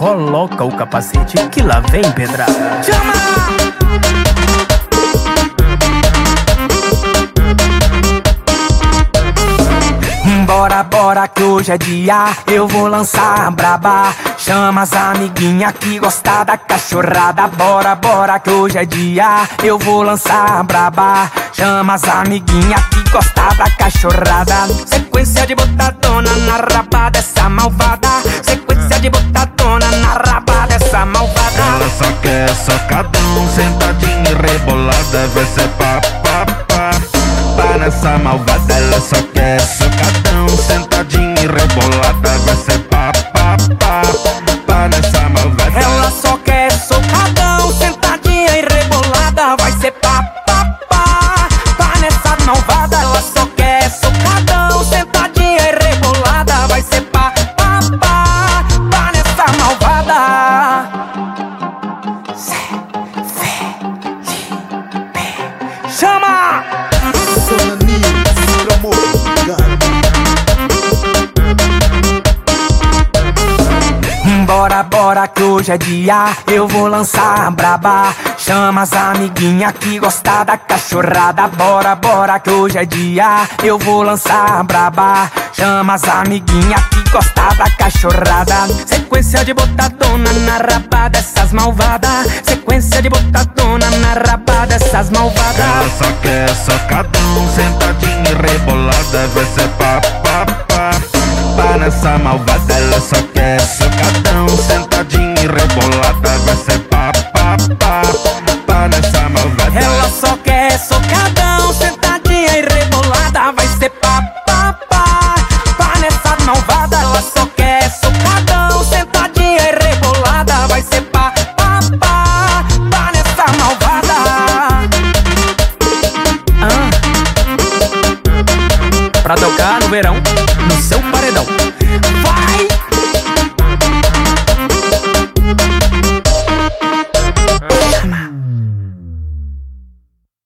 coloca o capacete que lá vem pedrada. Chama! Bora, bora que hoje é dia, eu vou lançar braba. Chama as amiguinha que gosta da cachorrada. Bora, bora que hoje é dia, eu vou lançar braba. Chama as amiguinha que gosta da cachorrada. Sequência de botadona na raba dessa malvada. Quer socadão, sentadinha e rebolada. Vai ser pá, pá, pá. Pá nessa malvada, ela só quer socadão, sentadinha e rebolada. Vai ser pá, pá, pá. Pá nessa malvada. Ela só quer socadão, sentadinha e rebolada. Vai ser pá, pá, pá, pá nessa malvada. Ela só quer socadão, sentadinha Bora, bora que hoje é dia, eu vou lançar braba. Chama as amiguinha que gosta da cachorrada. Bora, bora que hoje é dia, eu vou lançar braba. Chama as amiguinha que gosta da cachorrada. Sequência de botadona na raba dessas malvadas. Sequência de botadona na raba dessas malvadas. Ela só quer socadão, sentadinha e rebolada. Vai ser pá, pá, pá. Nessa malvada, ela só quer só quer socadão, sentadinha e rebolada. Vai ser pá, pá, nessa malvada. Ela só quer socadão, sentadinha e rebolada. Vai ser pá, pá, nessa malvada. Pra tocar no verão.